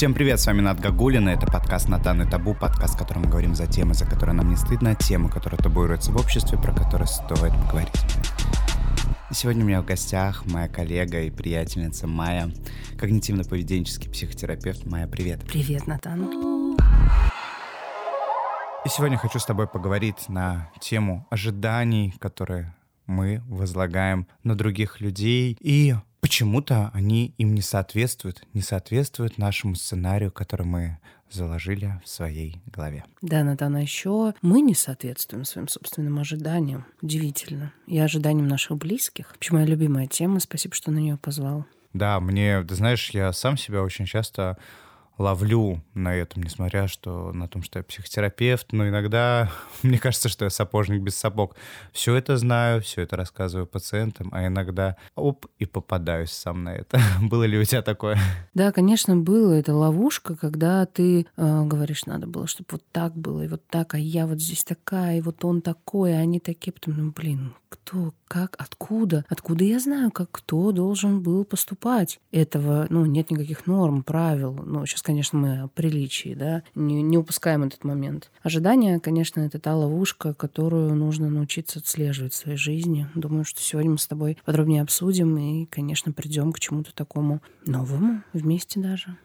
Всем привет, с вами Над Гагулина, это подкаст «Натан и табу», подкаст, в котором мы говорим за темы, за которые нам не стыдно, темы, которые табуируются в обществе, про которые стоит поговорить. И сегодня у меня в гостях моя коллега и приятельница Майя, когнитивно-поведенческий психотерапевт. Майя, привет. Привет, Натан. И сегодня хочу с тобой поговорить на тему ожиданий, которые мы возлагаем на других людей и почему-то они им не соответствуют, не соответствуют нашему сценарию, который мы заложили в своей голове. Да, Натана, еще мы не соответствуем своим собственным ожиданиям. Удивительно. И ожиданиям наших близких. Почему моя любимая тема. Спасибо, что на нее позвал. Да, мне, ты знаешь, я сам себя очень часто ловлю на этом, несмотря что, на том, что я психотерапевт, но иногда мне кажется, что я сапожник без сапог. Все это знаю, все это рассказываю пациентам, а иногда оп, и попадаюсь сам на это. было ли у тебя такое? Да, конечно, было. Это ловушка, когда ты э, говоришь, надо было, чтобы вот так было, и вот так, а я вот здесь такая, и вот он такой, а они такие. Потом, ну, блин, кто, как, откуда? Откуда я знаю, как кто должен был поступать? Этого, ну, нет никаких норм, правил. Ну, сейчас, конечно, мы о приличии, да, не, не упускаем этот момент. Ожидание, конечно, это та ловушка, которую нужно научиться отслеживать в своей жизни. Думаю, что сегодня мы с тобой подробнее обсудим и, конечно, придем к чему-то такому новому вместе даже.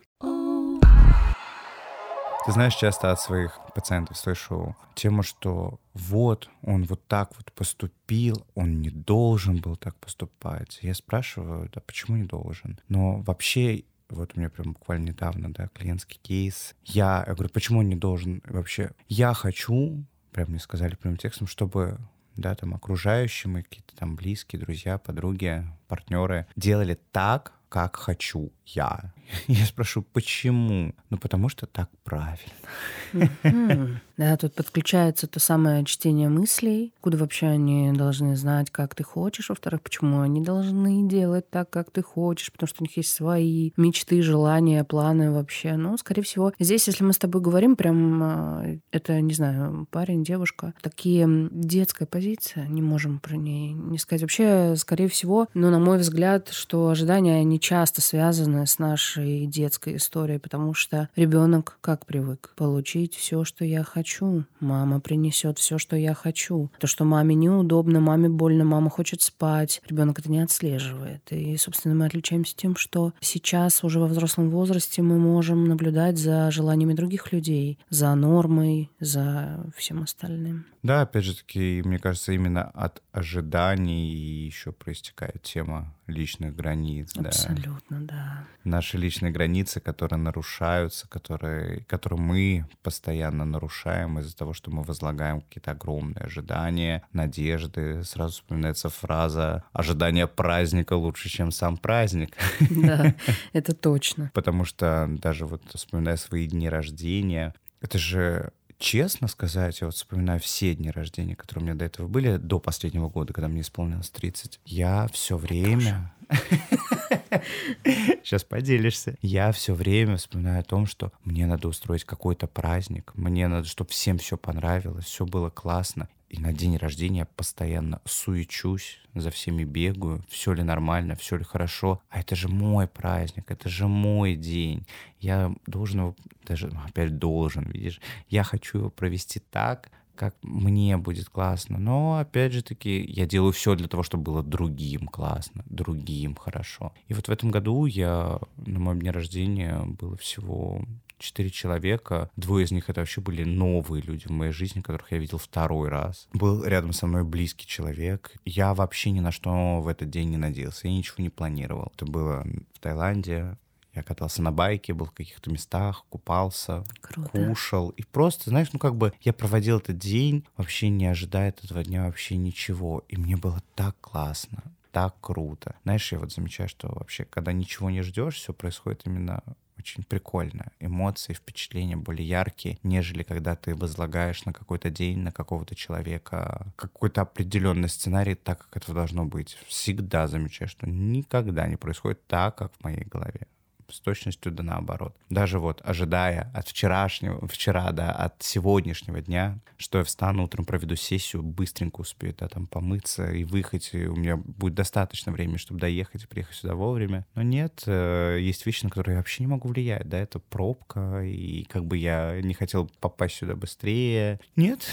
Ты знаешь, часто от своих пациентов слышу тему, что вот он вот так вот поступил, он не должен был так поступать. Я спрашиваю, да почему не должен? Но вообще вот у меня прям буквально недавно, да, клиентский кейс. Я, я говорю, почему он не должен вообще? Я хочу, прям мне сказали прямым текстом, чтобы да, там окружающие мои какие-то там близкие, друзья, подруги, партнеры делали так, как хочу я. Я спрошу, почему? Ну, потому что так правильно. Да, тут подключается то самое чтение мыслей, куда вообще они должны знать, как ты хочешь. Во-вторых, почему они должны делать так, как ты хочешь, потому что у них есть свои мечты, желания, планы вообще. Ну, скорее всего, здесь, если мы с тобой говорим, прям а, это, не знаю, парень, девушка, такие детская позиция, не можем про ней не сказать. Вообще, скорее всего, ну, на мой взгляд, что ожидания, они часто связаны с нашей детской историей, потому что ребенок как привык получить все, что я хочу хочу. Мама принесет все, что я хочу. То, что маме неудобно, маме больно, мама хочет спать. Ребенок это не отслеживает. И, собственно, мы отличаемся тем, что сейчас уже во взрослом возрасте мы можем наблюдать за желаниями других людей, за нормой, за всем остальным. Да, опять же таки, мне кажется, именно от ожиданий еще проистекает тема личных границ. Абсолютно, да. да. Наши личные границы, которые нарушаются, которые, которые мы постоянно нарушаем из-за того, что мы возлагаем какие-то огромные ожидания, надежды. Сразу вспоминается фраза «ожидание праздника лучше, чем сам праздник». Да, это точно. Потому что даже вот вспоминая свои дни рождения, это же честно сказать, я вот вспоминаю все дни рождения, которые у меня до этого были, до последнего года, когда мне исполнилось 30, я все время... Сейчас поделишься. Я все время вспоминаю о том, что мне надо устроить какой-то праздник, мне надо, чтобы всем все понравилось, все было классно. И на день рождения постоянно суечусь, за всеми бегаю, все ли нормально, все ли хорошо. А это же мой праздник, это же мой день. Я должен его, даже опять должен, видишь, я хочу его провести так, как мне будет классно. Но, опять же таки, я делаю все для того, чтобы было другим классно, другим хорошо. И вот в этом году я на моем дне рождения было всего четыре человека. Двое из них это вообще были новые люди в моей жизни, которых я видел второй раз. Был рядом со мной близкий человек. Я вообще ни на что в этот день не надеялся. Я ничего не планировал. Это было в Таиланде. Я катался на байке, был в каких-то местах, купался, Круто. кушал. И просто, знаешь, ну как бы я проводил этот день, вообще не ожидая от этого дня вообще ничего. И мне было так классно так круто. Знаешь, я вот замечаю, что вообще, когда ничего не ждешь, все происходит именно очень прикольно. Эмоции, впечатления более яркие, нежели когда ты возлагаешь на какой-то день, на какого-то человека какой-то определенный сценарий так, как это должно быть. Всегда замечаю, что никогда не происходит так, как в моей голове с точностью да наоборот. Даже вот ожидая от вчерашнего, вчера, да, от сегодняшнего дня, что я встану утром, проведу сессию, быстренько успею, да, там помыться и выехать, и у меня будет достаточно времени, чтобы доехать и приехать сюда вовремя. Но нет, э, есть вещи, на которые я вообще не могу влиять, да, это пробка, и как бы я не хотел попасть сюда быстрее. Нет,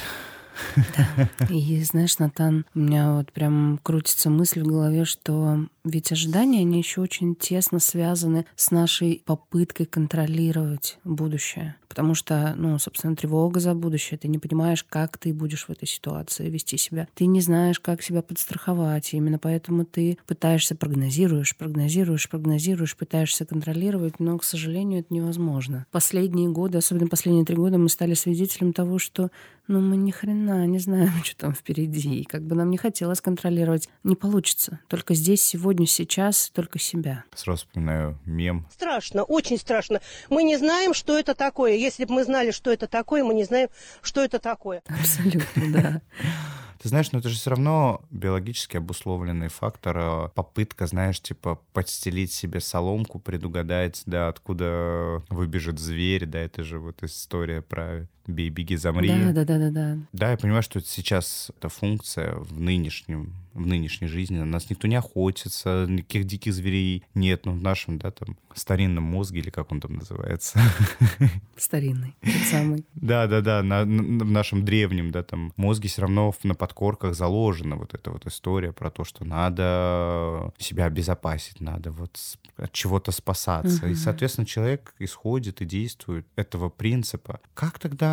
да. И знаешь, Натан, у меня вот прям крутится мысль в голове, что ведь ожидания, они еще очень тесно связаны с нашей попыткой контролировать будущее. Потому что, ну, собственно, тревога за будущее. Ты не понимаешь, как ты будешь в этой ситуации вести себя. Ты не знаешь, как себя подстраховать. И именно поэтому ты пытаешься прогнозируешь, прогнозируешь, прогнозируешь, пытаешься контролировать, но, к сожалению, это невозможно. Последние годы, особенно последние три года, мы стали свидетелем того, что ну, мы ни хрена не знаем, что там впереди. И как бы нам не хотелось контролировать. Не получится. Только здесь, сегодня, сейчас, только себя. Сразу вспоминаю мем. Страшно, очень страшно. Мы не знаем, что это такое. Если бы мы знали, что это такое, мы не знаем, что это такое. Абсолютно, да. Ты знаешь, но это же все равно биологически обусловленный фактор, а попытка, знаешь, типа подстелить себе соломку, предугадать, да, откуда выбежит зверь, да, это же вот история про бей, беги, замри. Да, да, да, да, да. Да, я понимаю, что сейчас эта функция в нынешнем в нынешней жизни. На нас никто не охотится, никаких диких зверей нет, ну, в нашем, да, там, старинном мозге, или как он там называется. Старинный, тот самый. Да, да, да, на, на, в нашем древнем, да, там, мозге все равно на подкорках заложена вот эта вот история про то, что надо себя обезопасить, надо вот от чего-то спасаться. Угу. И, соответственно, человек исходит и действует этого принципа. Как тогда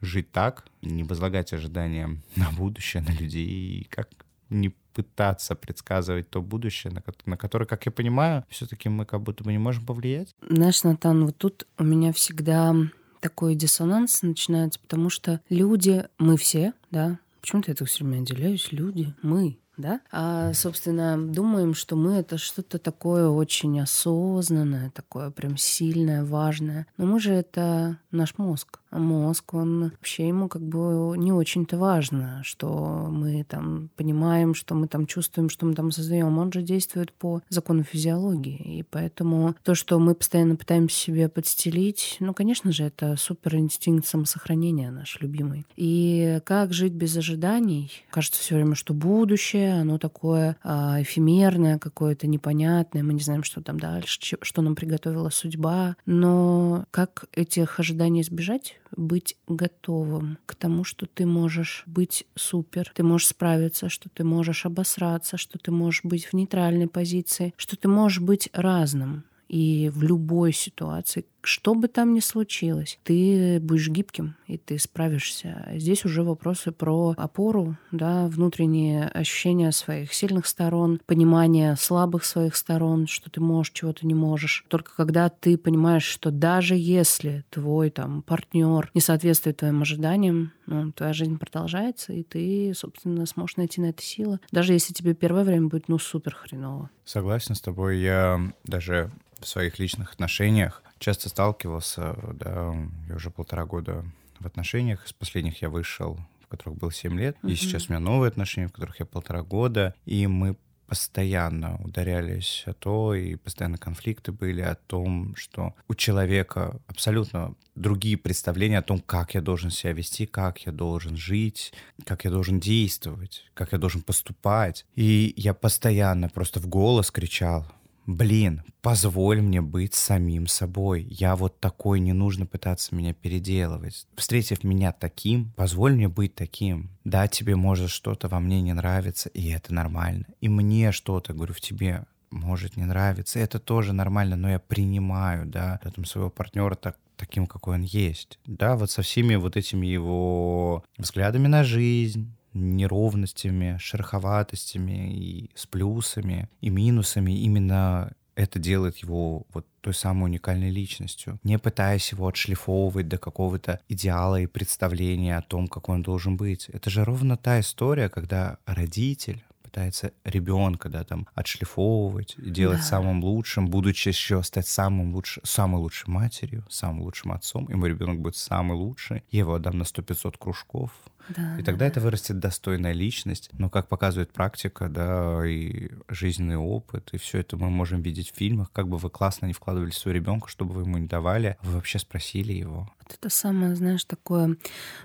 жить так, не возлагать ожидания на будущее, на людей, и как не пытаться предсказывать то будущее, на, на которое, как я понимаю, все-таки мы как будто бы не можем повлиять. Знаешь, Натан, вот тут у меня всегда такой диссонанс начинается, потому что люди, мы все, да, почему-то я так все время отделяюсь, люди, мы, да? А, собственно, думаем, что мы это что-то такое очень осознанное, такое прям сильное, важное. Но мы же это наш мозг. А мозг, он вообще ему как бы не очень-то важно, что мы там понимаем, что мы там чувствуем, что мы там создаем. Он же действует по закону физиологии. И поэтому то, что мы постоянно пытаемся себе подстелить, ну, конечно же, это супер инстинкт самосохранения наш любимый. И как жить без ожиданий? Кажется все время, что будущее, оно такое а, эфемерное, какое-то непонятное, мы не знаем, что там дальше, что нам приготовила судьба. Но как этих ожиданий избежать? быть готовым к тому, что ты можешь быть супер, ты можешь справиться, что ты можешь обосраться, что ты можешь быть в нейтральной позиции, что ты можешь быть разным. И в любой ситуации, что бы там ни случилось, ты будешь гибким, и ты справишься. Здесь уже вопросы про опору, да, внутренние ощущения своих сильных сторон, понимание слабых своих сторон, что ты можешь, чего ты не можешь. Только когда ты понимаешь, что даже если твой там партнер не соответствует твоим ожиданиям, ну, твоя жизнь продолжается, и ты, собственно, сможешь найти на это силы. Даже если тебе первое время будет, ну, супер хреново. Согласен с тобой. Я даже в своих личных отношениях часто сталкивался, да, я уже полтора года в отношениях, из последних я вышел, в которых был 7 лет, mm-hmm. и сейчас у меня новые отношения, в которых я полтора года, и мы постоянно ударялись о то, и постоянно конфликты были о том, что у человека абсолютно другие представления о том, как я должен себя вести, как я должен жить, как я должен действовать, как я должен поступать. И я постоянно просто в голос кричал, блин, позволь мне быть самим собой. Я вот такой, не нужно пытаться меня переделывать. Встретив меня таким, позволь мне быть таким. Да, тебе может что-то во мне не нравится, и это нормально. И мне что-то, говорю, в тебе может не нравиться, это тоже нормально, но я принимаю, да, там своего партнера так, таким, какой он есть. Да, вот со всеми вот этими его взглядами на жизнь, неровностями, шероховатостями и с плюсами и минусами. Именно это делает его вот той самой уникальной личностью, не пытаясь его отшлифовывать до какого-то идеала и представления о том, какой он должен быть. Это же ровно та история, когда родитель пытается ребенка, да, там, отшлифовывать, делать да. самым лучшим, будучи еще стать самым лучшим, самой лучшей матерью, самым лучшим отцом, и мой ребенок будет самый лучший, я его отдам на 100-500 кружков, Да, И да, тогда да. это вырастет достойная личность. Но, как показывает практика, да, и жизненный опыт, и все это мы можем видеть в фильмах, как бы вы классно не вкладывали своего ребенка, чтобы вы ему не давали, вы вообще спросили его. Вот это самое, знаешь, такое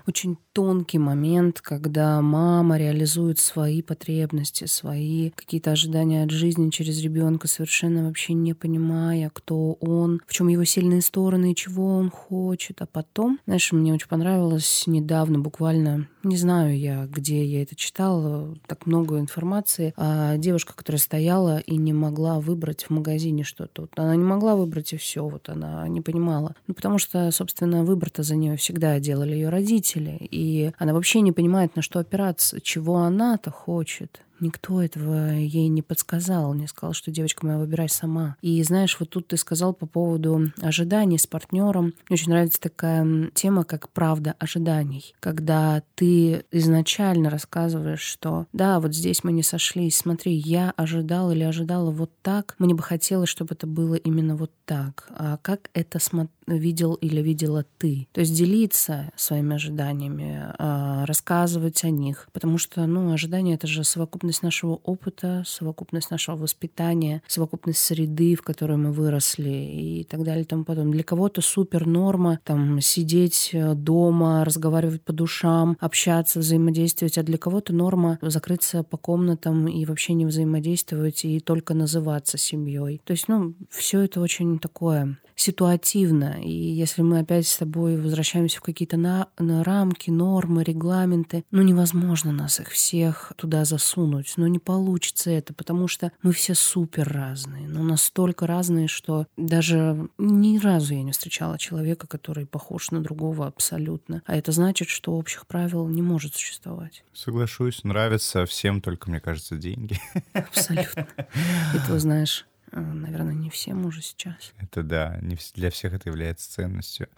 очень тонкий момент, когда мама реализует свои потребности, свои какие-то ожидания от жизни через ребенка, совершенно вообще не понимая, кто он, в чем его сильные стороны и чего он хочет. А потом, знаешь, мне очень понравилось недавно, буквально, не знаю я, где я это читала, так много информации, а девушка, которая стояла и не могла выбрать в магазине что-то. Вот она не могла выбрать и все, вот она не понимала. Ну, потому что, собственно, выбор-то за нее всегда делали ее родители. И она вообще не понимает, на что опираться, чего она-то хочет. Никто этого ей не подсказал, не сказал, что девочка моя выбирай сама. И знаешь, вот тут ты сказал по поводу ожиданий с партнером. Мне очень нравится такая тема, как правда ожиданий. Когда ты изначально рассказываешь, что да, вот здесь мы не сошлись, смотри, я ожидал или ожидала вот так, мне бы хотелось, чтобы это было именно вот так. А как это видел или видела ты? То есть делиться своими ожиданиями, а, рассказывать о них. Потому что, ну, ожидания — это же совокупность нашего опыта, совокупность нашего воспитания, совокупность среды, в которой мы выросли и так далее и тому подобное. Для кого-то супер норма там сидеть э, дома, разговаривать по душам, общаться, взаимодействовать, а для кого-то норма закрыться по комнатам и вообще не взаимодействовать и только называться семьей. То есть, ну, все это очень такое ситуативно. И если мы опять с тобой возвращаемся в какие-то на, на рамки, нормы, регламенты, ну невозможно нас их всех туда засунуть. Но не получится это, потому что мы все супер разные. Ну настолько разные, что даже ни разу я не встречала человека, который похож на другого абсолютно. А это значит, что общих правил не может существовать. Соглашусь, нравится всем, только, мне кажется, деньги. Абсолютно. И ты знаешь, наверное, не всем уже сейчас. Это да, не для всех это является ценностью.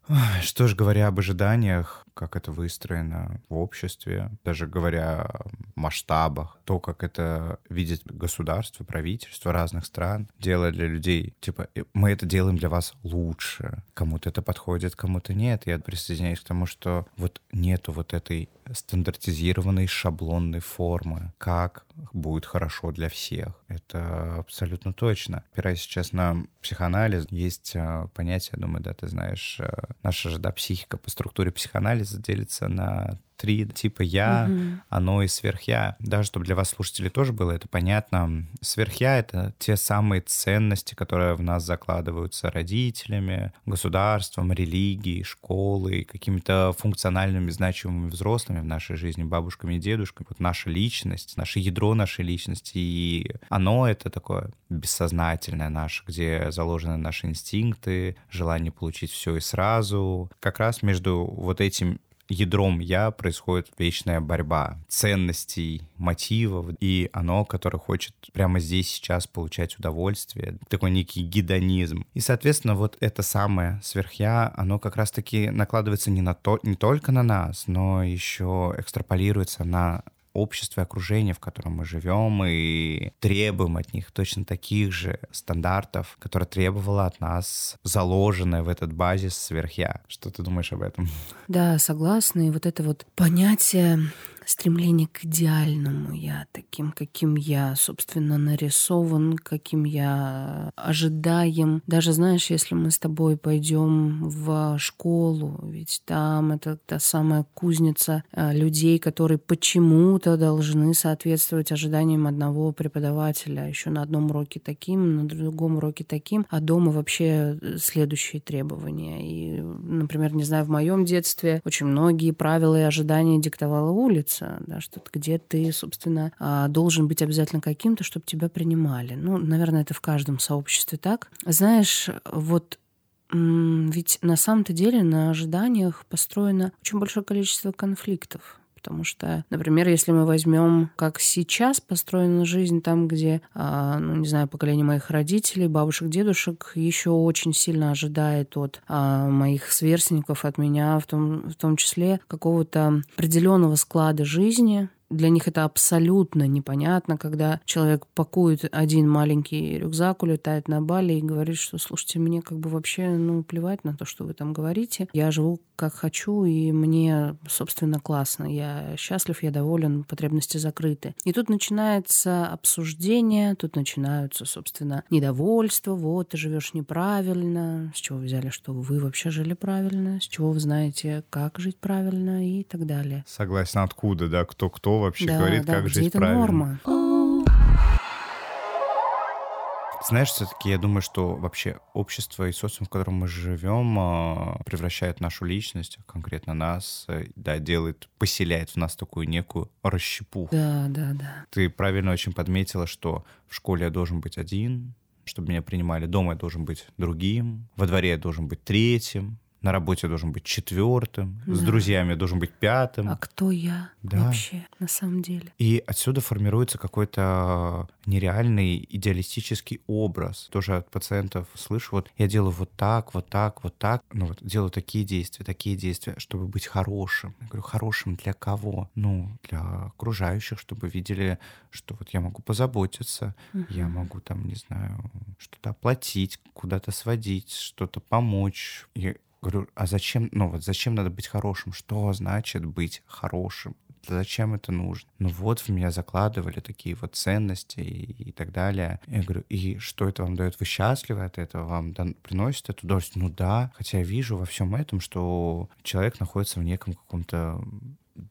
Что ж, говоря об ожиданиях, как это выстроено в обществе, даже говоря о масштабах, то, как это видит государство, правительство разных стран, делая для людей, типа, «Э, мы это делаем для вас лучше. Кому-то это подходит, кому-то нет. Я присоединяюсь к тому, что вот нету вот этой стандартизированной шаблонной формы, как будет хорошо для всех. Это абсолютно точно. Опираясь сейчас на психоанализ, есть э, понятие, думаю, да, ты знаешь, э, наша же, да, психика по структуре психоанализа делится на три типа я, Мгм. оно и сверхя. Даже чтобы для вас, слушателей, тоже было это понятно. Сверхя — это те самые ценности, которые в нас закладываются родителями, государством, религией, школой, какими-то функциональными, значимыми взрослыми в нашей жизни, бабушками и дедушками. Вот наша личность, наше ядро нашей личности. И оно — это такое бессознательное наше, где заложены наши инстинкты, желание получить все и сразу. Как раз между вот этим ядром я происходит вечная борьба ценностей, мотивов, и оно, которое хочет прямо здесь сейчас получать удовольствие, такой некий гедонизм. И, соответственно, вот это самое сверхя, оно как раз-таки накладывается не, на то, не только на нас, но еще экстраполируется на общество и окружение, в котором мы живем, и требуем от них точно таких же стандартов, которые требовала от нас заложенная в этот базис сверхя. Что ты думаешь об этом? Да, согласна. И вот это вот понятие стремление к идеальному я, таким, каким я, собственно, нарисован, каким я ожидаем. Даже, знаешь, если мы с тобой пойдем в школу, ведь там это та самая кузница а, людей, которые почему-то должны соответствовать ожиданиям одного преподавателя. Еще на одном уроке таким, на другом уроке таким, а дома вообще э, следующие требования. И, например, не знаю, в моем детстве очень многие правила и ожидания диктовала улица, да, что т- где ты, собственно, а, должен быть обязательно каким-то, чтобы тебя принимали. Ну, наверное, это в каждом сообществе так. Знаешь, вот ведь на самом-то деле на ожиданиях построено очень большое количество конфликтов. Потому что, например, если мы возьмем, как сейчас построена жизнь там, где, а, ну, не знаю, поколение моих родителей, бабушек, дедушек еще очень сильно ожидает от а, моих сверстников, от меня, в том, в том числе какого-то определенного склада жизни, для них это абсолютно непонятно, когда человек пакует один маленький рюкзак, улетает на Бали и говорит, что, слушайте, мне как бы вообще, ну, плевать на то, что вы там говорите. Я живу как хочу, и мне, собственно, классно. Я счастлив, я доволен, потребности закрыты. И тут начинается обсуждение, тут начинаются, собственно, недовольства. Вот, ты живешь неправильно. С чего взяли, что вы вообще жили правильно? С чего вы знаете, как жить правильно и так далее. Согласен, откуда, да, кто-кто вообще да, говорит, да, как жить это правильно. норма? Знаешь, все-таки я думаю, что вообще общество и социум, в котором мы живем, а, превращает нашу личность, конкретно нас, э, да, делает, поселяет в нас такую некую расщепуху. Да, да, да. Ты правильно очень подметила, что в школе я должен быть один, чтобы меня принимали. Дома я должен быть другим, во дворе я должен быть третьим, на работе должен быть четвертым, да. с друзьями должен быть пятым. А кто я да. вообще на самом деле? И отсюда формируется какой-то нереальный идеалистический образ. Тоже от пациентов слышу, вот я делаю вот так, вот так, вот так, ну вот делаю такие действия, такие действия, чтобы быть хорошим. Я говорю, хорошим для кого? Ну, для окружающих, чтобы видели, что вот я могу позаботиться, угу. я могу там, не знаю, что-то оплатить, куда-то сводить, что-то помочь. И Говорю, а зачем, ну вот зачем надо быть хорошим? Что значит быть хорошим? Зачем это нужно? Ну вот в меня закладывали такие вот ценности и, и так далее. Я говорю, и что это вам дает? Вы счастливы от этого? Вам дан, приносит эту удовольствие? Ну да. Хотя я вижу во всем этом, что человек находится в неком каком-то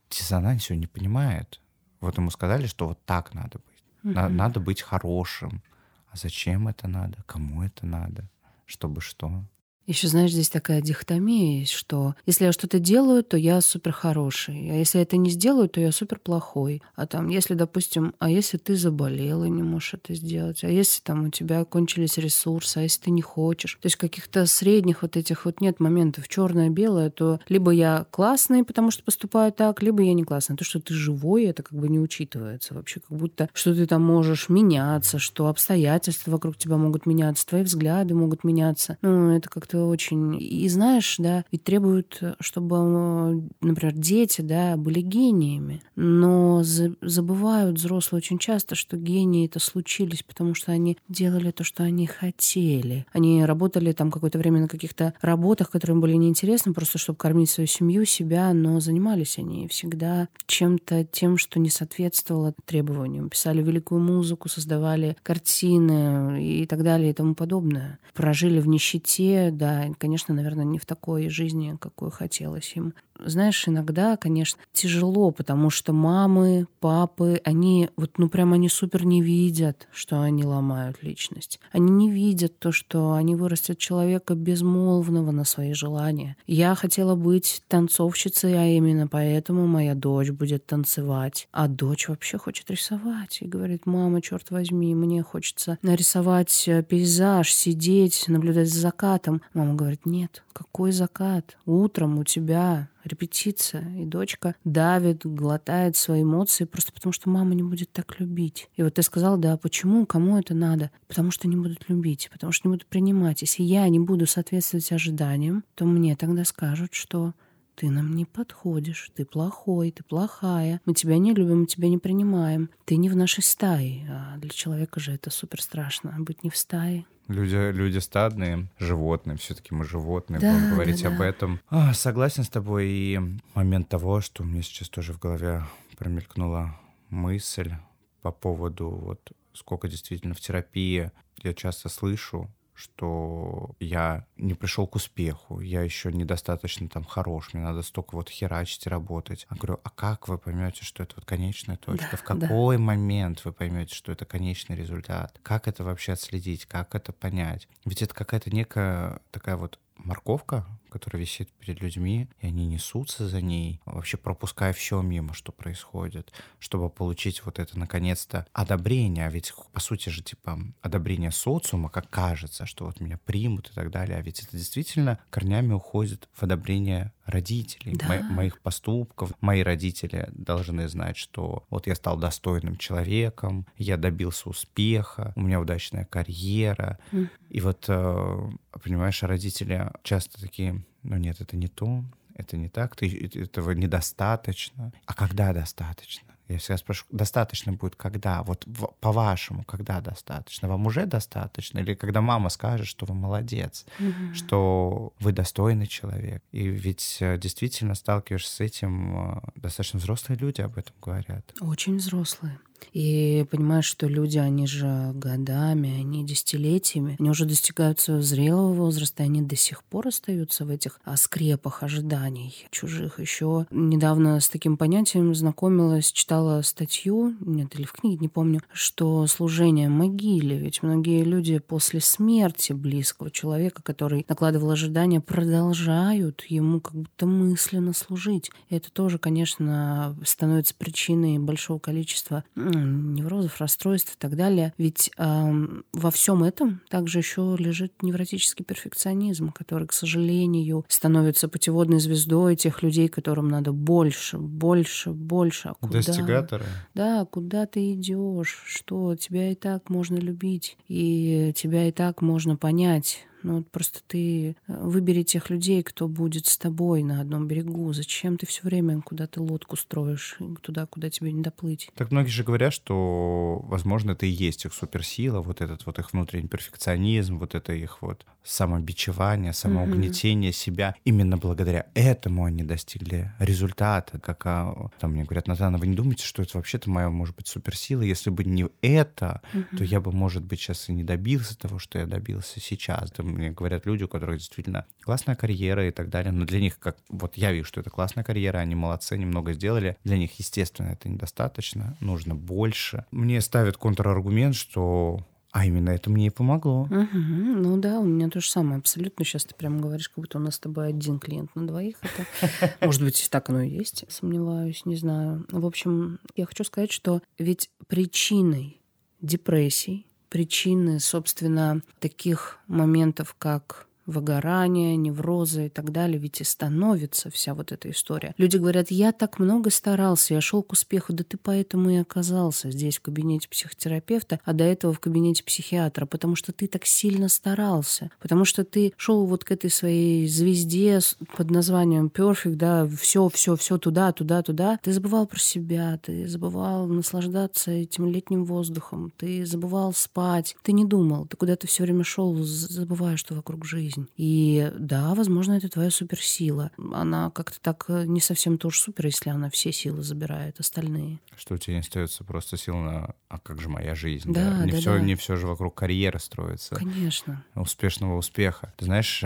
диссонансе, он не понимает. Вот ему сказали, что вот так надо быть. Mm-hmm. надо быть хорошим. А зачем это надо? Кому это надо? Чтобы что? Еще, знаешь, здесь такая дихотомия есть, что если я что-то делаю, то я супер хороший, а если я это не сделаю, то я супер плохой. А там, если, допустим, а если ты заболел и не можешь это сделать, а если там у тебя кончились ресурсы, а если ты не хочешь, то есть каких-то средних вот этих вот нет моментов черное-белое, то либо я классный, потому что поступаю так, либо я не классный. То, что ты живой, это как бы не учитывается вообще, как будто что ты там можешь меняться, что обстоятельства вокруг тебя могут меняться, твои взгляды могут меняться. Ну, это как-то очень... И знаешь, да, ведь требуют, чтобы, например, дети, да, были гениями. Но забывают взрослые очень часто, что гении это случились, потому что они делали то, что они хотели. Они работали там какое-то время на каких-то работах, которые им были неинтересны, просто чтобы кормить свою семью, себя, но занимались они всегда чем-то тем, что не соответствовало требованиям. Писали великую музыку, создавали картины и так далее и тому подобное. Прожили в нищете, да, конечно, наверное, не в такой жизни, какую хотелось им знаешь, иногда, конечно, тяжело, потому что мамы, папы, они вот, ну, прям они супер не видят, что они ломают личность. Они не видят то, что они вырастят человека безмолвного на свои желания. Я хотела быть танцовщицей, а именно поэтому моя дочь будет танцевать. А дочь вообще хочет рисовать. И говорит, мама, черт возьми, мне хочется нарисовать э, пейзаж, сидеть, наблюдать за закатом. Мама говорит, нет, какой закат? Утром у тебя репетиция, и дочка давит, глотает свои эмоции просто потому, что мама не будет так любить. И вот ты сказал, да, почему, кому это надо? Потому что не будут любить, потому что не будут принимать. Если я не буду соответствовать ожиданиям, то мне тогда скажут, что ты нам не подходишь, ты плохой, ты плохая, мы тебя не любим, мы тебя не принимаем, ты не в нашей стае. А для человека же это супер страшно, быть не в стае. Люди, люди стадные, животные, все-таки мы животные, да, будем говорить да, да. об этом. А, согласен с тобой. И момент того, что у меня сейчас тоже в голове промелькнула мысль по поводу вот сколько действительно в терапии я часто слышу что я не пришел к успеху, я еще недостаточно там хорош, мне надо столько вот херачить и работать. Я говорю, а как вы поймете, что это вот конечная точка? Да, в какой да. момент вы поймете, что это конечный результат? Как это вообще отследить? Как это понять? Ведь это какая-то некая такая вот морковка, которая висит перед людьми, и они несутся за ней, вообще пропуская все мимо, что происходит, чтобы получить вот это, наконец-то, одобрение. А ведь, по сути же, типа, одобрение социума, как кажется, что вот меня примут и так далее. А ведь это действительно корнями уходит в одобрение родителей, да. мо- моих поступков. Мои родители должны знать, что вот я стал достойным человеком, я добился успеха, у меня удачная карьера. Mm. И вот, э, понимаешь, родители часто такие, но нет, это не то, это не так, ты, этого недостаточно. А когда достаточно? Я всегда спрашиваю, достаточно будет когда? Вот по-вашему, когда достаточно? Вам уже достаточно? Или когда мама скажет, что вы молодец, угу. что вы достойный человек? И ведь э, действительно сталкиваешься с этим, э, достаточно взрослые люди об этом говорят. Очень взрослые. И понимаешь, что люди, они же годами, они десятилетиями, они уже достигают своего зрелого возраста, и они до сих пор остаются в этих а, скрепах ожиданий чужих. Еще недавно с таким понятием знакомилась, читала статью, нет, или в книге, не помню, что служение могиле, ведь многие люди после смерти близкого человека, который накладывал ожидания, продолжают ему как будто мысленно служить. И это тоже, конечно, становится причиной большого количества неврозов, расстройств и так далее. Ведь э, во всем этом также еще лежит невротический перфекционизм, который, к сожалению, становится путеводной звездой тех людей, которым надо больше, больше, больше. А куда? Достигаторы. Да, куда ты идешь, что тебя и так можно любить, и тебя и так можно понять ну вот просто ты э, выбери тех людей, кто будет с тобой на одном берегу. Зачем ты все время куда-то лодку строишь туда, куда тебе не доплыть? Так многие же говорят, что, возможно, это и есть их суперсила, вот этот вот их внутренний перфекционизм, вот это их вот самобичевание, самоугнетение mm-hmm. себя. Именно благодаря этому они достигли результата. Как а, там мне говорят, Натана, вы не думаете, что это вообще-то моя, может быть, суперсила? Если бы не это, mm-hmm. то я бы, может быть, сейчас и не добился того, что я добился сейчас. Там мне говорят люди, у которых действительно классная карьера и так далее, но для них, как вот я вижу, что это классная карьера, они молодцы, немного сделали, для них, естественно, это недостаточно, нужно больше. Мне ставят контраргумент, что а именно это мне и помогло. Угу. Ну да, у меня то же самое абсолютно. Сейчас ты прямо говоришь, как будто у нас с тобой один клиент на двоих. Это, может быть, так оно и есть, сомневаюсь, не знаю. В общем, я хочу сказать, что ведь причиной депрессий причины, собственно, таких моментов, как выгорание, неврозы и так далее, ведь и становится вся вот эта история. Люди говорят, я так много старался, я шел к успеху, да ты поэтому и оказался здесь в кабинете психотерапевта, а до этого в кабинете психиатра, потому что ты так сильно старался, потому что ты шел вот к этой своей звезде под названием Perfect, да, все, все, все туда, туда, туда. Ты забывал про себя, ты забывал наслаждаться этим летним воздухом, ты забывал спать, ты не думал, ты куда-то все время шел, забывая, что вокруг жизнь жизнь. И да, возможно, это твоя суперсила. Она как-то так э, не совсем тоже супер, если она все силы забирает, остальные. Что у тебя не остается просто сил на «а как же моя жизнь?» Да, да? Не, да, все, да. не все же вокруг карьеры строится. Конечно. Успешного успеха. Ты знаешь,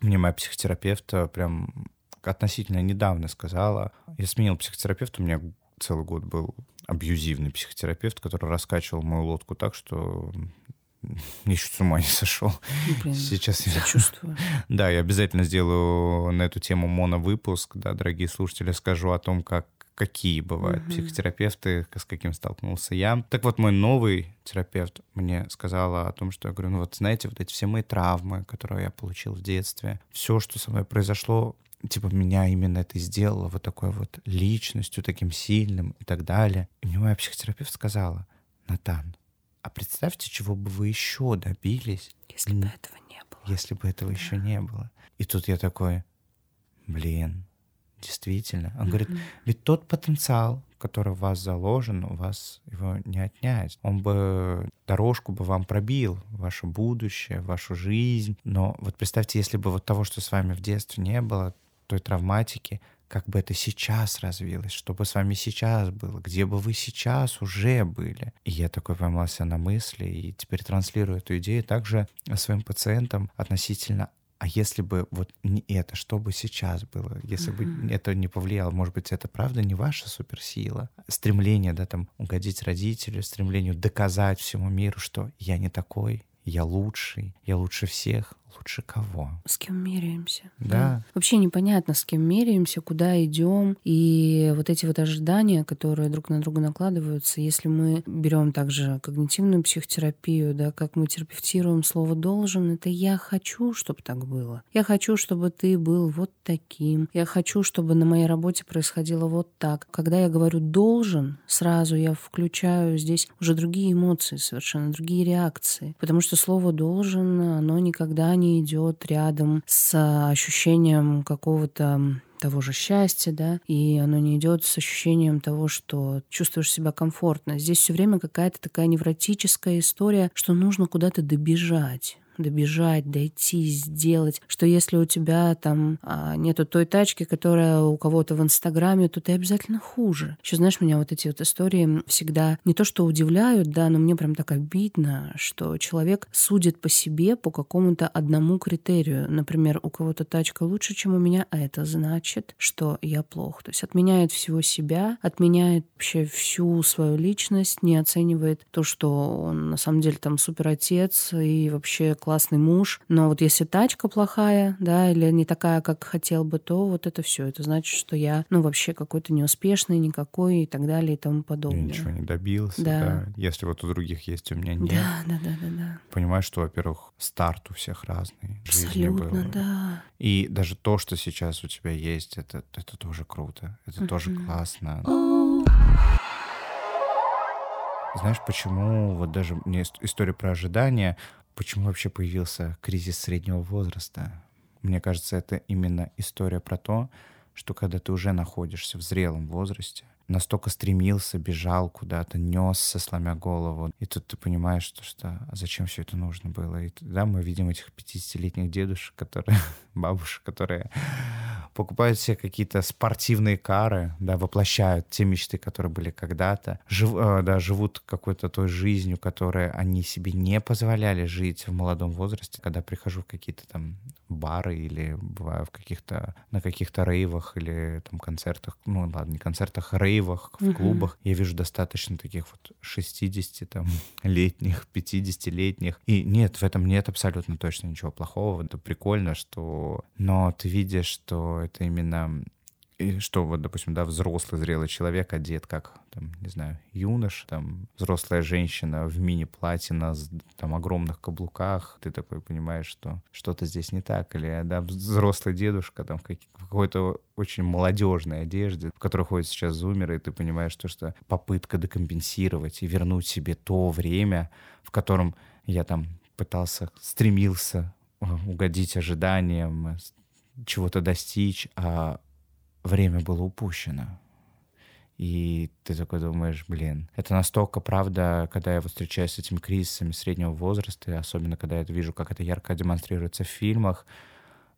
мне моя психотерапевт прям относительно недавно сказала, я сменил психотерапевта, у меня целый год был абьюзивный психотерапевт, который раскачивал мою лодку так, что я чуть с ума не сошел. Блин, Сейчас я чувствую. Да, я обязательно сделаю на эту тему моновыпуск, да, дорогие слушатели, скажу о том, как какие бывают угу. психотерапевты, с каким столкнулся я. Так вот, мой новый терапевт мне сказала о том, что я говорю, ну вот знаете, вот эти все мои травмы, которые я получил в детстве, все, что со мной произошло, типа меня именно это сделало вот такой вот личностью, таким сильным и так далее. И мне моя психотерапевт сказала, Натан, а представьте, чего бы вы еще добились, если бы этого не было. Если бы этого да. еще не было. И тут я такой, блин, действительно. Он mm-hmm. говорит, ведь тот потенциал, который в вас заложен, у вас его не отнять. Он бы дорожку бы вам пробил, ваше будущее, вашу жизнь. Но вот представьте, если бы вот того, что с вами в детстве не было, той травматики, как бы это сейчас развилось, что бы с вами сейчас было, где бы вы сейчас уже были. И я такой поймался на мысли и теперь транслирую эту идею также своим пациентам относительно а если бы вот не это, что бы сейчас было? Если uh-huh. бы это не повлияло, может быть, это правда не ваша суперсила? Стремление, да, там, угодить родителю, стремлению доказать всему миру, что я не такой, я лучший, я лучше всех, лучше кого? С кем меряемся. Да. да. Вообще непонятно, с кем меряемся, куда идем. И вот эти вот ожидания, которые друг на друга накладываются, если мы берем также когнитивную психотерапию, да, как мы терапевтируем слово «должен», это «я хочу, чтобы так было». Я хочу, чтобы ты был вот таким. Я хочу, чтобы на моей работе происходило вот так. Когда я говорю «должен», сразу я включаю здесь уже другие эмоции, совершенно другие реакции. Потому что слово «должен», оно никогда не не идет рядом с ощущением какого-то того же счастья, да, и оно не идет с ощущением того, что чувствуешь себя комфортно. Здесь все время какая-то такая невротическая история, что нужно куда-то добежать добежать, дойти, сделать, что если у тебя там а, нету той тачки, которая у кого-то в Инстаграме, то ты обязательно хуже. Еще знаешь, меня вот эти вот истории всегда не то что удивляют, да, но мне прям так обидно, что человек судит по себе по какому-то одному критерию. Например, у кого-то тачка лучше, чем у меня, а это значит, что я плох. То есть отменяет всего себя, отменяет вообще всю свою личность, не оценивает то, что он на самом деле там супер отец и вообще классный муж, но вот если тачка плохая, да, или не такая, как хотел бы, то вот это все. Это значит, что я, ну, вообще какой-то неуспешный, никакой и так далее и тому подобное. Я ничего не добился, да. да. Если вот у других есть, у меня нет. Да, да, да, да, да. Понимаешь, что, во-первых, старт у всех разный. Абсолютно, было. да. И даже то, что сейчас у тебя есть, это, это тоже круто. Это uh-huh. тоже классно. Знаешь, почему вот даже мне история про ожидания, Почему вообще появился кризис среднего возраста? Мне кажется, это именно история про то, что когда ты уже находишься в зрелом возрасте, настолько стремился, бежал куда-то, несся, сломя голову. И тут ты понимаешь, что, что а зачем все это нужно было. И да, мы видим этих 50-летних дедушек, которые, бабушек, которые покупают себе какие-то спортивные кары, да, воплощают те мечты, которые были когда-то, жив, э, да, живут какой-то той жизнью, которой они себе не позволяли жить в молодом возрасте. Когда прихожу в какие-то там бары или бываю в каких-то на каких-то рейвах или там концертах, ну ладно, не концертах, а рейвах, в uh-huh. клубах, я вижу достаточно таких вот 60 там летних, 50-летних. И нет, в этом нет абсолютно точно ничего плохого. Это прикольно, что... Но ты видишь, что это именно и что вот, допустим, да, взрослый зрелый человек одет как, там, не знаю, юнош, там, взрослая женщина в мини-платье на там огромных каблуках, ты такой понимаешь, что что-то здесь не так, или, да, взрослый дедушка там в какой-то очень молодежной одежде, в которой ходят сейчас зумеры, и ты понимаешь, что, что попытка декомпенсировать и вернуть себе то время, в котором я там пытался, стремился э, угодить ожиданиям, чего-то достичь, а время было упущено. И ты такой думаешь, блин, это настолько правда, когда я вот встречаюсь с этими кризисами среднего возраста, и особенно когда я вижу, как это ярко демонстрируется в фильмах,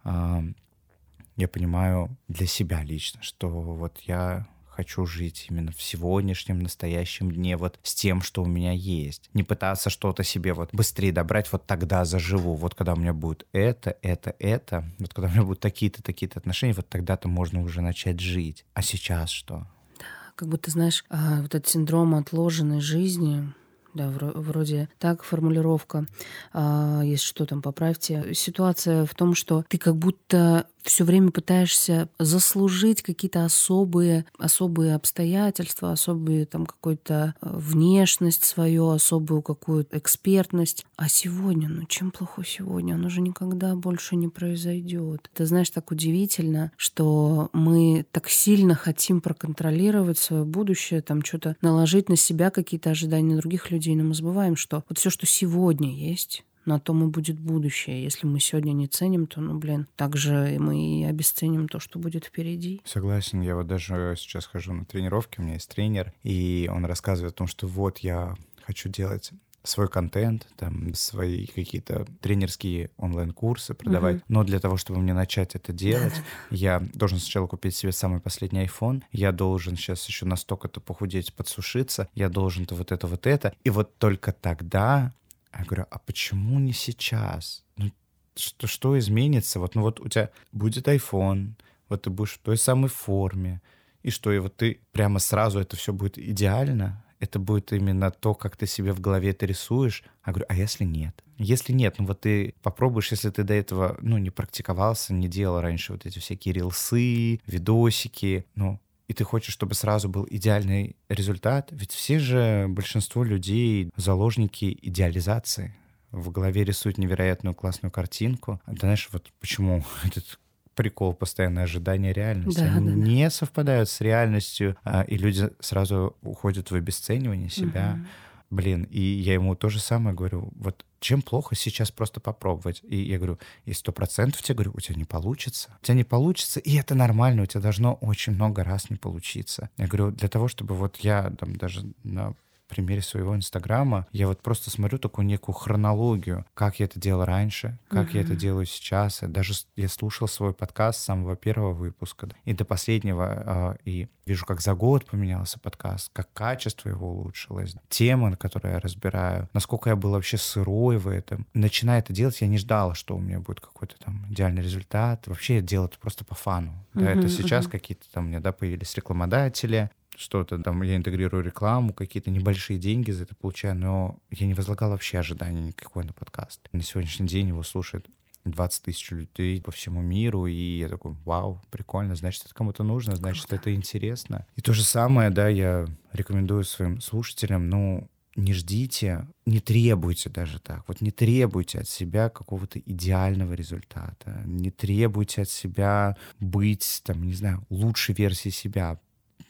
я понимаю для себя лично, что вот я хочу жить именно в сегодняшнем, настоящем дне, вот с тем, что у меня есть. Не пытаться что-то себе вот быстрее добрать, вот тогда заживу. Вот когда у меня будет это, это, это, вот когда у меня будут такие-то, такие-то отношения, вот тогда-то можно уже начать жить. А сейчас что? Да, как будто, знаешь, а, вот этот синдром отложенной жизни, да, вроде так формулировка. А, если что там, поправьте. Ситуация в том, что ты как будто все время пытаешься заслужить какие-то особые, особые обстоятельства, особые там какую-то э, внешность свою, особую какую-то экспертность. А сегодня, ну чем плохо сегодня? Оно же никогда больше не произойдет. Ты знаешь, так удивительно, что мы так сильно хотим проконтролировать свое будущее, там что-то наложить на себя какие-то ожидания других людей, но мы забываем, что вот все, что сегодня есть, на том и будет будущее. Если мы сегодня не ценим, то, ну, блин, также мы и обесценим то, что будет впереди. Согласен. Я вот даже сейчас хожу на тренировки, у меня есть тренер, и он рассказывает о том, что вот я хочу делать свой контент, там, свои какие-то тренерские онлайн-курсы продавать. Uh-huh. Но для того, чтобы мне начать это делать, я должен сначала купить себе самый последний iPhone, я должен сейчас еще настолько-то похудеть, подсушиться, я должен-то вот это, вот это. И вот только тогда я говорю, а почему не сейчас? Ну, что, что изменится? Вот, ну вот у тебя будет iPhone, вот ты будешь в той самой форме, и что, и вот ты прямо сразу это все будет идеально, это будет именно то, как ты себе в голове это рисуешь. Я говорю, а если нет? Если нет, ну вот ты попробуешь, если ты до этого, ну, не практиковался, не делал раньше вот эти всякие рилсы, видосики, ну, и ты хочешь, чтобы сразу был идеальный результат, ведь все же, большинство людей заложники идеализации. В голове рисуют невероятную классную картинку. Ты знаешь, вот почему этот прикол постоянное ожидание реальности. Да, Они да, не да. совпадают с реальностью, а, и люди сразу уходят в обесценивание себя. Угу Блин, и я ему то же самое говорю, вот чем плохо сейчас просто попробовать? И я говорю, и сто процентов тебе говорю, у тебя не получится. У тебя не получится, и это нормально, у тебя должно очень много раз не получиться. Я говорю, для того, чтобы вот я там даже на примере своего Инстаграма я вот просто смотрю такую некую хронологию, как я это делал раньше, как uh-huh. я это делаю сейчас. Даже я слушал свой подкаст с самого первого выпуска и до последнего, э, и вижу, как за год поменялся подкаст, как качество его улучшилось, темы, на которые я разбираю, насколько я был вообще сырой в этом. Начиная это делать, я не ждал, что у меня будет какой-то там идеальный результат. Вообще я делал это просто по фану. Uh-huh, да, это сейчас uh-huh. какие-то там у меня, да, появились рекламодатели, что-то там, я интегрирую рекламу, какие-то небольшие деньги за это получаю, но я не возлагал вообще ожидания никакой на подкаст. На сегодняшний день его слушает 20 тысяч людей по всему миру, и я такой, вау, прикольно, значит, это кому-то нужно, значит, Круто. это интересно. И то же самое, да, я рекомендую своим слушателям, ну, не ждите, не требуйте даже так. Вот не требуйте от себя какого-то идеального результата. Не требуйте от себя быть, там, не знаю, лучшей версией себя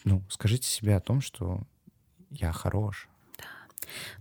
ну, скажите себе о том, что я хорош. Да.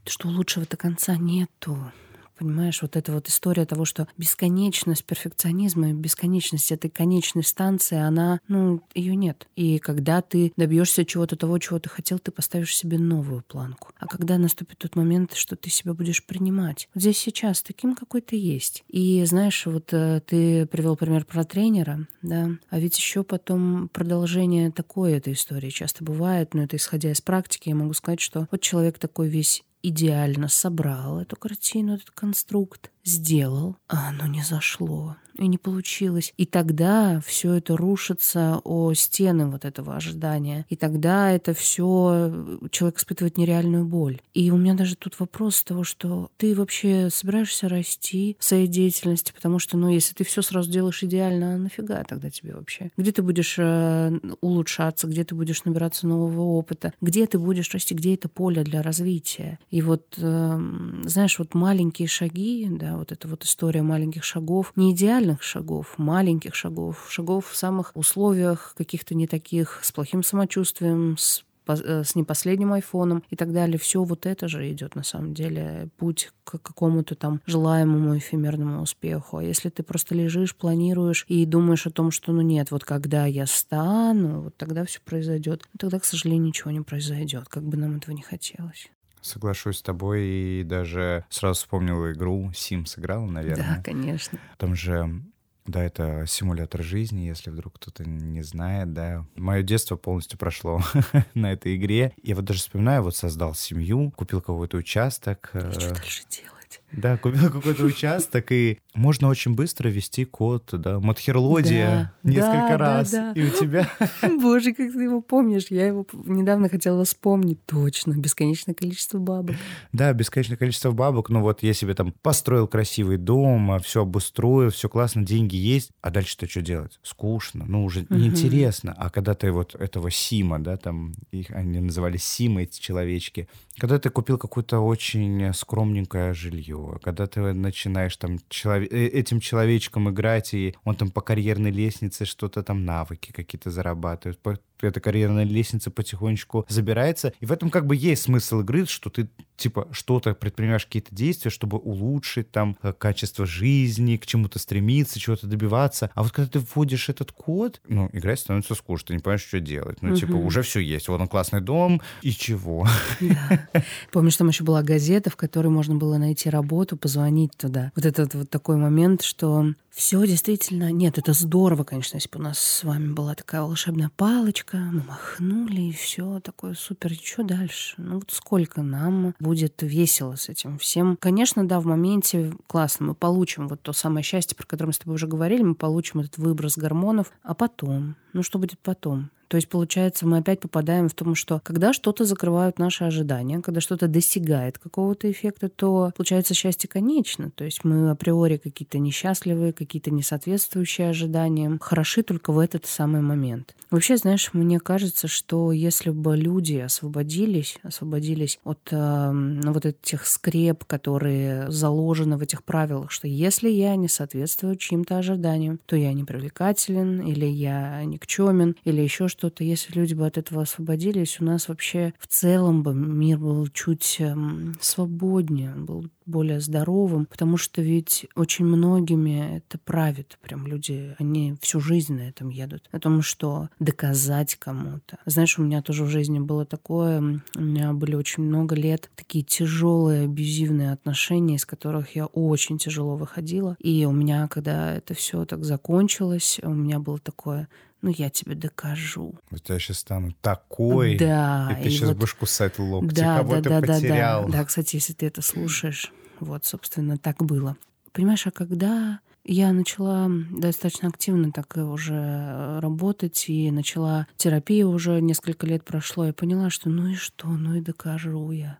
То, что лучшего до конца нету. Понимаешь, вот эта вот история того, что бесконечность перфекционизма, бесконечность этой конечной станции, она, ну, ее нет. И когда ты добьешься чего-то того, чего ты хотел, ты поставишь себе новую планку. А когда наступит тот момент, что ты себя будешь принимать, вот здесь сейчас таким, какой ты есть. И знаешь, вот э, ты привел пример про тренера, да, а ведь еще потом продолжение такой этой истории часто бывает, но это исходя из практики, я могу сказать, что вот человек такой весь идеально собрал эту картину, этот конструкт, сделал, а оно не зашло и не получилось. И тогда все это рушится о стены вот этого ожидания. И тогда это все человек испытывает нереальную боль. И у меня даже тут вопрос того, что ты вообще собираешься расти в своей деятельности, потому что, ну, если ты все сразу делаешь идеально, а нафига тогда тебе вообще? Где ты будешь э, улучшаться, где ты будешь набираться нового опыта, где ты будешь расти, где это поле для развития? И вот, э, знаешь, вот маленькие шаги, да, вот эта вот история маленьких шагов, не идеально реальных шагов, маленьких шагов, шагов в самых условиях каких-то не таких, с плохим самочувствием, с э, с непоследним айфоном и так далее. Все вот это же идет на самом деле путь к какому-то там желаемому эфемерному успеху. А если ты просто лежишь, планируешь и думаешь о том, что ну нет, вот когда я стану, вот тогда все произойдет, тогда, к сожалению, ничего не произойдет, как бы нам этого не хотелось. Соглашусь с тобой и даже сразу вспомнил игру Sims сыграл, наверное. Да, конечно. Там же да, это симулятор жизни, если вдруг кто-то не знает, да. Мое детство полностью прошло на этой игре. Я вот даже вспоминаю, вот создал семью, купил какой-то участок. И что э, дальше делать? Да, купил какой-то участок, и можно очень быстро ввести код, да, Матхерлодия да, несколько да, раз, да, да. и у тебя... Боже, как ты его помнишь, я его недавно хотела вспомнить, точно, бесконечное количество бабок. Да, бесконечное количество бабок, ну вот я себе там построил красивый дом, а все обустроил, все классно, деньги есть, а дальше-то что делать? Скучно, ну уже угу. неинтересно. А когда ты вот этого Сима, да, там их они называли Симы, эти человечки, когда ты купил какое-то очень скромненькое жилье, когда ты начинаешь там человек, э, этим человечком играть, и он там по карьерной лестнице что-то там навыки какие-то зарабатывает, эта карьерная лестница потихонечку забирается. И в этом как бы есть смысл игры, что ты типа что-то предпринимаешь какие-то действия, чтобы улучшить там э, качество жизни, к чему-то стремиться, чего-то добиваться. А вот когда ты вводишь этот код, ну, играть становится скучно, ты не понимаешь, что делать. Ну, угу. типа, уже все есть. Вот он классный дом, и чего? Да. Помнишь, там еще была газета, в которой можно было найти работу, позвонить туда. Вот этот вот такой момент, что все действительно... Нет, это здорово, конечно, если бы у нас с вами была такая волшебная палочка, мы махнули, и все такое супер. И что дальше? Ну вот сколько нам будет весело с этим всем? Конечно, да, в моменте классно, мы получим вот то самое счастье, про которое мы с тобой уже говорили, мы получим этот выброс гормонов, а потом? Ну что будет потом? То есть, получается, мы опять попадаем в том, что когда что-то закрывают наши ожидания, когда что-то достигает какого-то эффекта, то получается счастье конечно. То есть мы априори какие-то несчастливые, какие-то несоответствующие ожиданиям, хороши только в этот самый момент. Вообще, знаешь, мне кажется, что если бы люди освободились, освободились от э, вот этих скреп, которые заложены в этих правилах, что если я не соответствую чьим-то ожиданиям, то я не привлекателен или я ни к никчемен или еще что-то. Если люди бы от этого освободились, у нас вообще в целом бы мир был чуть эм, свободнее, был более здоровым, потому что ведь очень многими это правит прям люди, они всю жизнь на этом едут, о том, что доказать кому-то. Знаешь, у меня тоже в жизни было такое, у меня были очень много лет такие тяжелые абьюзивные отношения, из которых я очень тяжело выходила. И у меня, когда это все так закончилось, у меня было такое, ну я тебе докажу. У тебя сейчас стану такой, да, и ты и сейчас вот... будешь кусать локти, да, кого да, ты да, потерял. Да, да. да, кстати, если ты это слушаешь, вот, собственно, так было. Понимаешь, а когда я начала достаточно активно так уже работать и начала терапию уже несколько лет прошло, я поняла, что ну и что, ну и докажу я.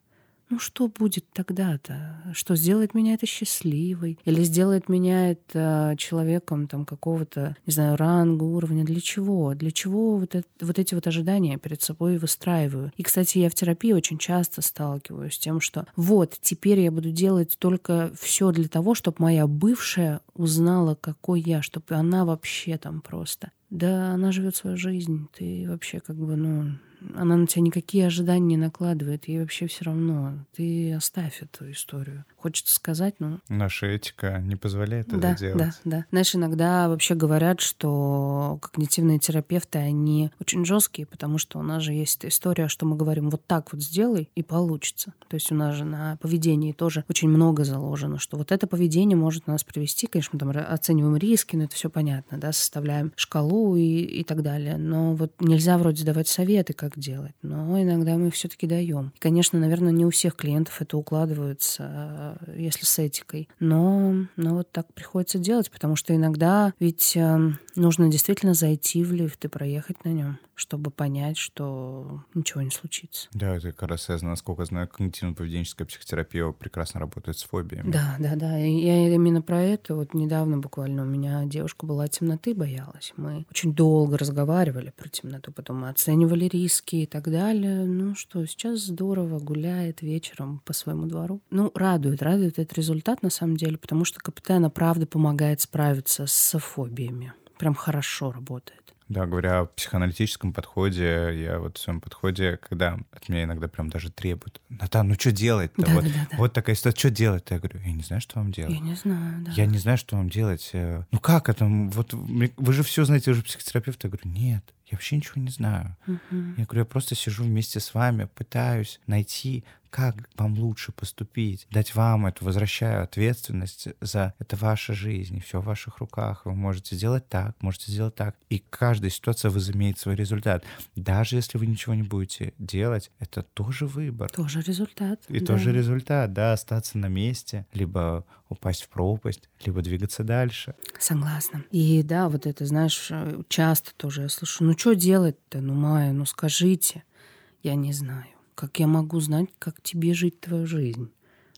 Ну что будет тогда-то? Что сделает меня это счастливой? Или сделает меня это человеком там какого-то, не знаю, ранга, уровня? Для чего? Для чего вот, это, вот эти вот ожидания перед собой выстраиваю? И, кстати, я в терапии очень часто сталкиваюсь с тем, что вот теперь я буду делать только все для того, чтобы моя бывшая узнала, какой я, чтобы она вообще там просто да она живет свою жизнь. Ты вообще как бы, ну, она на тебя никакие ожидания не накладывает. Ей вообще все равно. Ты оставь эту историю. Хочется сказать, но... Наша этика не позволяет это да, делать. Да, да. Знаешь, иногда вообще говорят, что когнитивные терапевты, они очень жесткие, потому что у нас же есть история, что мы говорим, вот так вот сделай, и получится. То есть у нас же на поведении тоже очень много заложено, что вот это поведение может нас привести, конечно, мы там оцениваем риски, но это все понятно, да, составляем шкалу и, и так далее. Но вот нельзя вроде давать советы, как делать, но иногда мы все-таки даем. Конечно, наверное, не у всех клиентов это укладывается если с этикой. Но, но вот так приходится делать, потому что иногда ведь э, нужно действительно зайти в лифт и проехать на нем чтобы понять, что ничего не случится. Да, это как раз связано, насколько я знаю, когнитивно-поведенческая психотерапия прекрасно работает с фобиями. Да, да, да. И я именно про это. Вот недавно буквально у меня девушка была темноты, боялась. Мы очень долго разговаривали про темноту, потом мы оценивали риски и так далее. Ну что, сейчас здорово гуляет вечером по своему двору. Ну, радует, радует этот результат на самом деле, потому что КПТ, она правда помогает справиться с фобиями. Прям хорошо работает. Да, говоря о психоаналитическом подходе, я вот в своем подходе, когда от меня иногда прям даже требуют, Натан, ну что делать-то? Да, вот, да, да, да. вот такая ситуация, что делать-то? Я говорю, я не знаю, что вам делать. Я не знаю, да. Я не знаю, что вам делать. Э, ну как это? Вот вы же все знаете, вы же психотерапевт. Я говорю, нет, я вообще ничего не знаю. Угу. Я говорю, я просто сижу вместе с вами, пытаюсь найти как вам лучше поступить, дать вам эту, возвращаю ответственность за это ваша жизнь, и все в ваших руках. Вы можете сделать так, можете сделать так. И каждая ситуация возымеет свой результат. Даже если вы ничего не будете делать, это тоже выбор. Тоже результат. И да. тоже результат, да, остаться на месте, либо упасть в пропасть, либо двигаться дальше. Согласна. И да, вот это, знаешь, часто тоже я слышу, ну что делать-то, ну, Майя, ну скажите. Я не знаю. Как я могу знать, как тебе жить твою жизнь?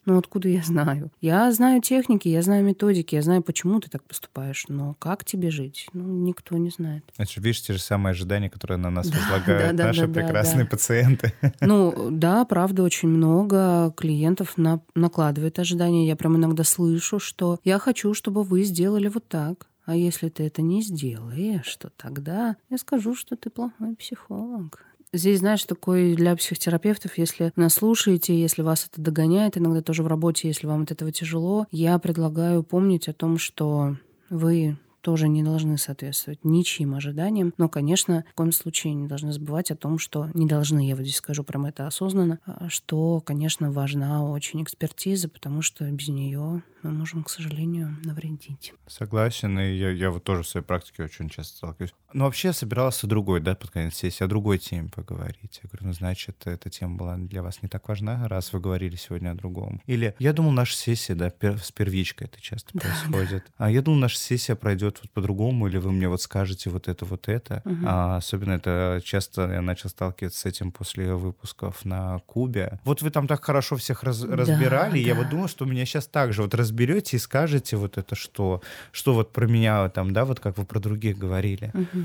Ну, откуда я знаю? Я знаю техники, я знаю методики, я знаю, почему ты так поступаешь, но как тебе жить? Ну, никто не знает. Это видишь, те же самые ожидания, которые на нас да, возлагают да, да, наши да, прекрасные да. пациенты. Ну, да, правда, очень много клиентов на, накладывает ожидания. Я прям иногда слышу, что я хочу, чтобы вы сделали вот так. А если ты это не сделаешь, то тогда я скажу, что ты плохой психолог. Здесь, знаешь, такой для психотерапевтов, если нас слушаете, если вас это догоняет, иногда тоже в работе, если вам от этого тяжело, я предлагаю помнить о том, что вы тоже не должны соответствовать ничьим ожиданиям. Но, конечно, в коем случае не должны забывать о том, что не должны, я вот здесь скажу прям это осознанно, а, что, конечно, важна очень экспертиза, потому что без нее мы можем, к сожалению, навредить. Согласен, и я, я вот тоже в своей практике очень часто сталкиваюсь. Но вообще я собирался другой, да, под конец сессии, о другой теме поговорить. Я говорю, ну, значит, эта тема была для вас не так важна, раз вы говорили сегодня о другом. Или я думал, наша сессия, да, пер, с первичкой это часто да, происходит. Да. А я думал, наша сессия пройдет вот по-другому, или вы мне вот скажете вот это, вот это. Угу. А, особенно это часто я начал сталкиваться с этим после выпусков на Кубе. Вот вы там так хорошо всех раз, да, разбирали, да. я вот думал, что меня сейчас так же вот разберете и скажете вот это, что, что вот про меня там, да, вот как вы про других говорили. Угу.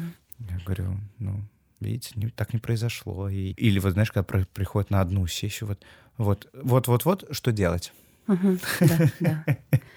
Я говорю, ну, видите, не, так не произошло. И, или вот знаешь, когда про, приходит на одну сессию, вот, вот, вот, вот, вот, что делать? Мгм, Да, да.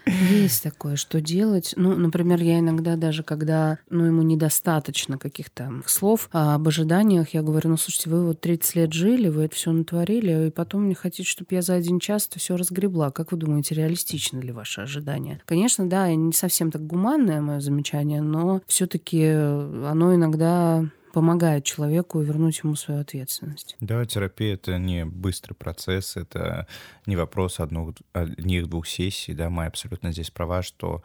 Есть такое, что делать. Ну, например, я иногда даже, когда ну, ему недостаточно каких-то слов а об ожиданиях, я говорю, ну, слушайте, вы вот 30 лет жили, вы это все натворили, и потом не хотите, чтобы я за один час это все разгребла. Как вы думаете, реалистичны ли ваши ожидания? Конечно, да, не совсем так гуманное мое замечание, но все-таки оно иногда помогает человеку вернуть ему свою ответственность. Да, терапия — это не быстрый процесс, это не вопрос одного, одних-двух сессий, да, мы абсолютно здесь права, что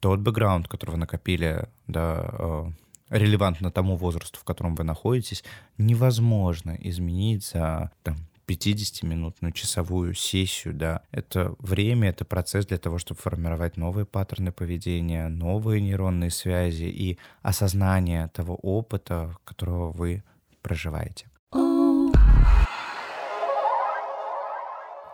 тот бэкграунд, который вы накопили, да, э, релевантно тому возрасту, в котором вы находитесь, невозможно изменить за там, 50-минутную часовую сессию, да, это время, это процесс для того, чтобы формировать новые паттерны поведения, новые нейронные связи и осознание того опыта, которого вы проживаете.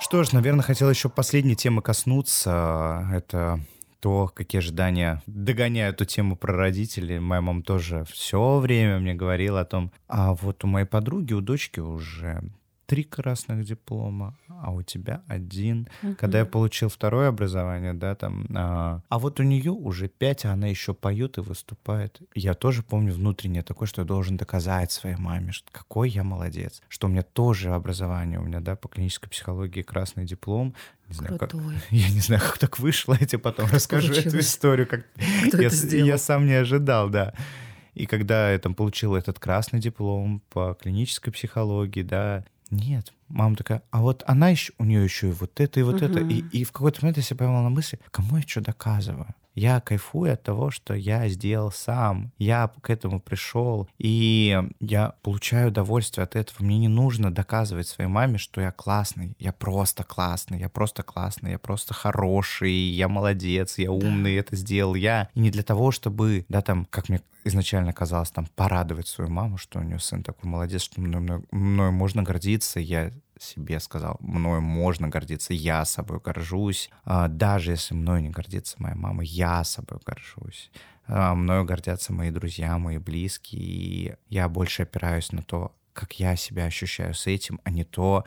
Что ж, наверное, хотел еще последней темы коснуться. Это то, какие ожидания догоняют эту тему про родителей. Моя мама тоже все время мне говорила о том, а вот у моей подруги, у дочки уже три красных диплома, а у тебя один. Uh-huh. Когда я получил второе образование, да, там, а, а вот у нее уже пять, а она еще поет и выступает. Я тоже помню внутреннее такое, что я должен доказать своей маме, что какой я молодец, что у меня тоже образование, у меня, да, по клинической психологии красный диплом. Не знаю, как, я не знаю, как так вышло, я тебе потом расскажу Получилось. эту историю, как Кто я, я сам не ожидал, да. И когда я там получил этот красный диплом по клинической психологии, да, нет. Мама такая, а вот она еще, у нее еще и вот это, и вот uh-huh. это. И, и в какой-то момент я себя поймал на мысли, кому я что доказываю? Я кайфую от того, что я сделал сам. Я к этому пришел, и я получаю удовольствие от этого. Мне не нужно доказывать своей маме, что я классный. Я просто классный, я просто классный, я просто хороший, я молодец, я умный, это сделал я. И не для того, чтобы, да, там, как мне изначально казалось, там, порадовать свою маму, что у нее сын такой молодец, что мной, мной, мной можно гордиться, я себе сказал, мною можно гордиться, я собой горжусь. А, даже если мною не гордится моя мама, я собой горжусь. А, мною гордятся мои друзья, мои близкие. И я больше опираюсь на то, как я себя ощущаю с этим, а не то,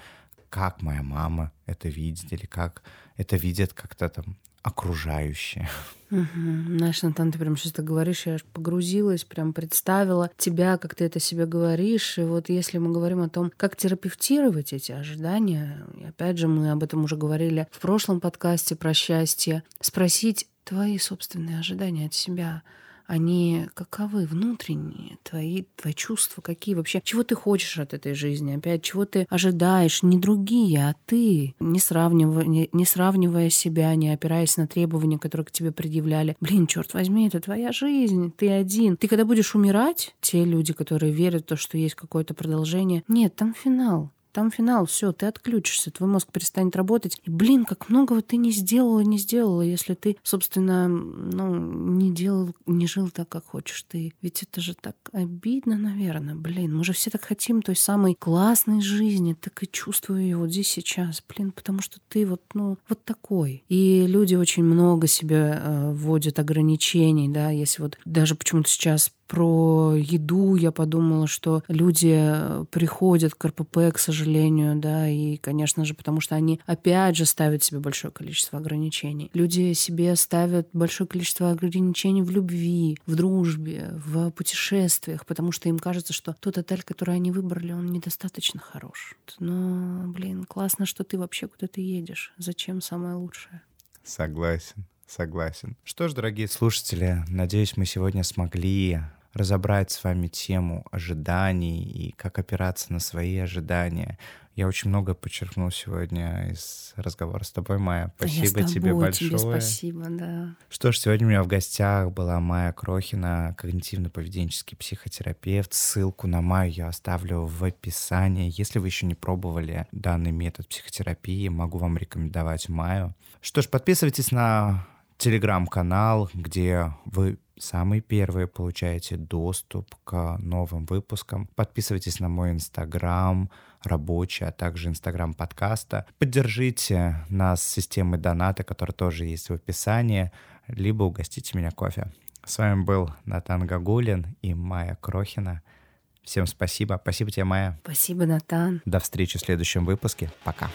как моя мама это видит или как это видят как-то там окружающие. Угу. Знаешь, Натан, ты прям сейчас так говоришь, я аж погрузилась, прям представила тебя, как ты это себе говоришь. И вот если мы говорим о том, как терапевтировать эти ожидания, и опять же, мы об этом уже говорили в прошлом подкасте про счастье, спросить твои собственные ожидания от себя — они каковы внутренние, твои, твои чувства какие вообще, чего ты хочешь от этой жизни, опять, чего ты ожидаешь, не другие, а ты, не сравнивая, не, не сравнивая себя, не опираясь на требования, которые к тебе предъявляли. Блин, черт возьми, это твоя жизнь, ты один. Ты когда будешь умирать, те люди, которые верят в то, что есть какое-то продолжение, нет, там финал. Там финал, все, ты отключишься, твой мозг перестанет работать. И, блин, как многого ты не сделала, не сделала, если ты, собственно, ну, не делал, не жил так, как хочешь ты. Ведь это же так обидно, наверное. Блин, мы же все так хотим той самой классной жизни, так и чувствую ее вот здесь сейчас. Блин, потому что ты вот, ну, вот такой. И люди очень много себе э, вводят ограничений, да, если вот даже почему-то сейчас про еду я подумала, что люди э, приходят к РПП, к сожалению, да, и, конечно же, потому что они опять же ставят себе большое количество ограничений. Люди себе ставят большое количество ограничений в любви, в дружбе, в путешествиях, потому что им кажется, что тот отель, который они выбрали, он недостаточно хорош. Но, блин, классно, что ты вообще куда-то едешь. Зачем самое лучшее? Согласен. Согласен. Что ж, дорогие слушатели, надеюсь, мы сегодня смогли разобрать с вами тему ожиданий и как опираться на свои ожидания. Я очень много подчеркнул сегодня из разговора с тобой, Майя. Спасибо Я с тобой, тебе большое. Тебе спасибо, да. Что ж, сегодня у меня в гостях была Майя Крохина, когнитивно-поведенческий психотерапевт. Ссылку на Майю я оставлю в описании. Если вы еще не пробовали данный метод психотерапии, могу вам рекомендовать Майю. Что ж, подписывайтесь на телеграм-канал, где вы самые первые получаете доступ к новым выпускам. Подписывайтесь на мой инстаграм рабочий, а также инстаграм подкаста. Поддержите нас системой доната, которая тоже есть в описании, либо угостите меня кофе. С вами был Натан Гагулин и Майя Крохина. Всем спасибо. Спасибо тебе, Майя. Спасибо, Натан. До встречи в следующем выпуске. Пока.